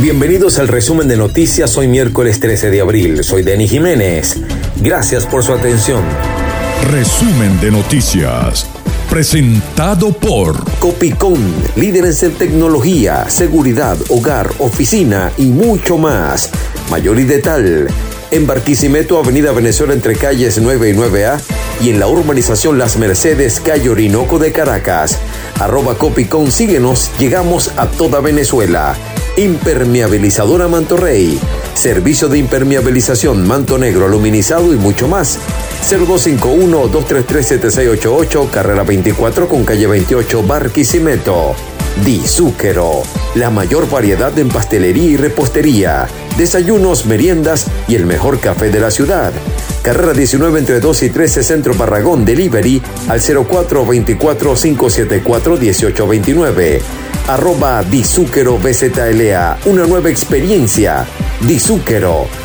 Bienvenidos al resumen de noticias hoy miércoles 13 de abril. Soy Denis Jiménez. Gracias por su atención. Resumen de noticias. Presentado por Copicón, líderes en tecnología, seguridad, hogar, oficina y mucho más. Mayor y tal. En Barquisimeto, Avenida Venezuela entre calles 9 y 9A y en la urbanización Las Mercedes, calle Orinoco de Caracas. Arroba Copicón, síguenos, llegamos a toda Venezuela. Impermeabilizadora Manto Rey. Servicio de impermeabilización, manto negro, aluminizado y mucho más. 0251-233-7688, carrera 24 con calle 28, Barquisimeto. Di Zúquero, la mayor variedad en pastelería y repostería, desayunos, meriendas y el mejor café de la ciudad. Carrera 19 entre 2 y 13 Centro Barragón Delivery al 0424-574-1829. Arroba Dizúquero BZLA. Una nueva experiencia. Dizúquero.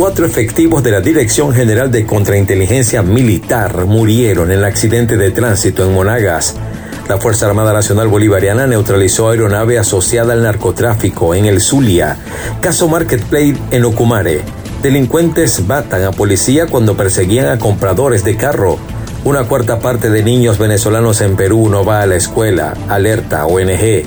Cuatro efectivos de la Dirección General de Contrainteligencia Militar murieron en el accidente de tránsito en Monagas. La Fuerza Armada Nacional Bolivariana neutralizó aeronave asociada al narcotráfico en el Zulia. Caso Marketplace en Ocumare. Delincuentes matan a policía cuando perseguían a compradores de carro. Una cuarta parte de niños venezolanos en Perú no va a la escuela. Alerta ONG.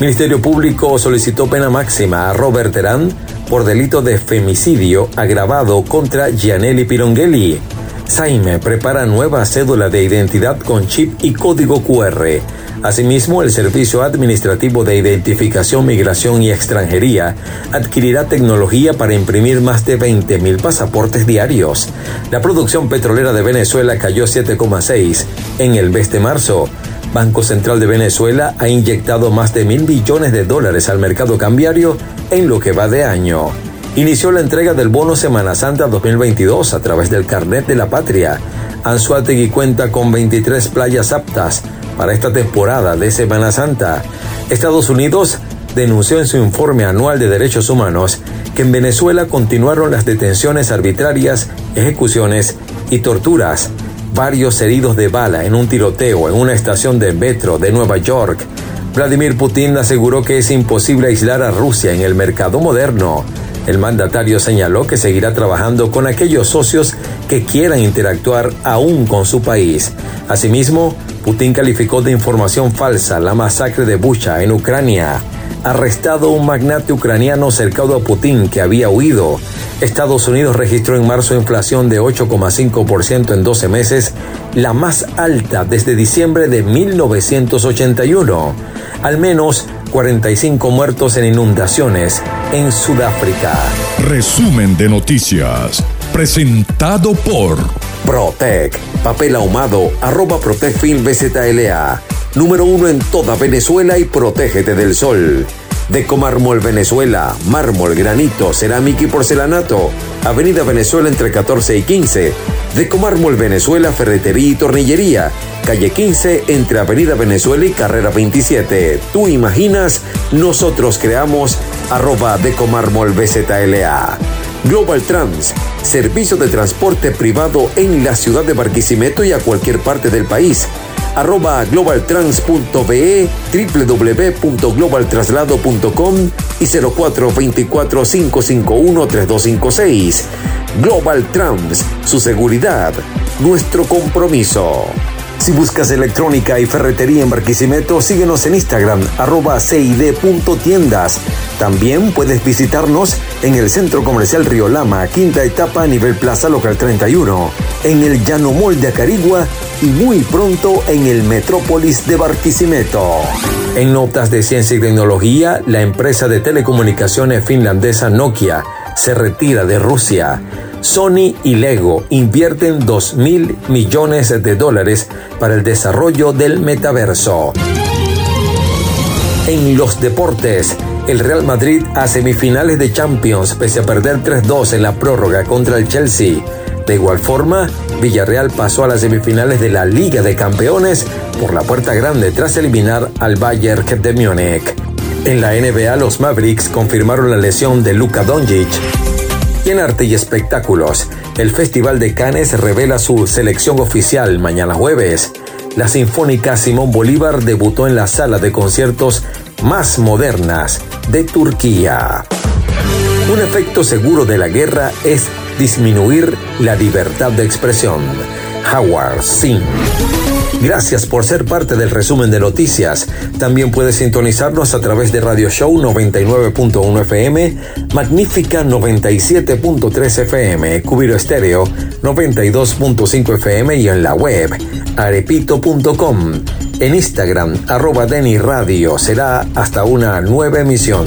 Ministerio Público solicitó pena máxima a Robert Terán por delito de femicidio agravado contra Gianelli Pirongelli. Saime prepara nueva cédula de identidad con chip y código QR. Asimismo, el Servicio Administrativo de Identificación, Migración y Extranjería adquirirá tecnología para imprimir más de 20.000 pasaportes diarios. La producción petrolera de Venezuela cayó 7,6 en el mes de marzo. Banco Central de Venezuela ha inyectado más de mil billones de dólares al mercado cambiario en lo que va de año. Inició la entrega del bono Semana Santa 2022 a través del Carnet de la Patria. Anzuategui cuenta con 23 playas aptas para esta temporada de Semana Santa. Estados Unidos denunció en su informe anual de derechos humanos que en Venezuela continuaron las detenciones arbitrarias, ejecuciones y torturas. Varios heridos de bala en un tiroteo en una estación de metro de Nueva York. Vladimir Putin aseguró que es imposible aislar a Rusia en el mercado moderno. El mandatario señaló que seguirá trabajando con aquellos socios que quieran interactuar aún con su país. Asimismo, Putin calificó de información falsa la masacre de Bucha en Ucrania. Arrestado un magnate ucraniano cercado a Putin que había huido. Estados Unidos registró en marzo inflación de 8,5% en 12 meses, la más alta desde diciembre de 1981. Al menos 45 muertos en inundaciones en Sudáfrica. Resumen de noticias. Presentado por Protec. Papel ahumado. Arroba Protec Film BZLA. Número uno en toda Venezuela y protégete del sol. Decomármol Venezuela, mármol, granito, cerámica y porcelanato. Avenida Venezuela entre 14 y 15. Decomármol Venezuela, ferretería y tornillería. Calle 15 entre Avenida Venezuela y Carrera 27. Tú imaginas, nosotros creamos arroba Decomármol BZLA. Global Trans, servicio de transporte privado en la ciudad de Barquisimeto y a cualquier parte del país arroba globaltrans.be, www.globaltraslado.com y 0424-551-3256. Global Trans, su seguridad, nuestro compromiso. Si buscas electrónica y ferretería en Barquisimeto, síguenos en Instagram, arroba cid.tiendas. También puedes visitarnos en el Centro Comercial Río Lama, quinta etapa, nivel Plaza Local 31, en el Llano Mall de Acarigua y muy pronto en el Metrópolis de Barquisimeto. En notas de ciencia y tecnología, la empresa de telecomunicaciones finlandesa Nokia se retira de Rusia. Sony y Lego invierten 2 mil millones de dólares para el desarrollo del metaverso. En los deportes, el Real Madrid a semifinales de Champions pese a perder 3-2 en la prórroga contra el Chelsea. De igual forma, Villarreal pasó a las semifinales de la Liga de Campeones por la puerta grande tras eliminar al Bayern de Múnich. En la NBA, los Mavericks confirmaron la lesión de Luka Doncic. Y en arte y espectáculos, el Festival de Cannes revela su selección oficial mañana jueves. La Sinfónica Simón Bolívar debutó en la sala de conciertos más modernas de Turquía. Un efecto seguro de la guerra es disminuir la libertad de expresión. Howard Singh. Gracias por ser parte del resumen de noticias. También puedes sintonizarnos a través de Radio Show 99.1 FM, Magnífica 97.3 FM, Cubiro Estéreo 92.5 FM y en la web arepito.com. En Instagram, arroba Deni Radio. Será hasta una nueva emisión.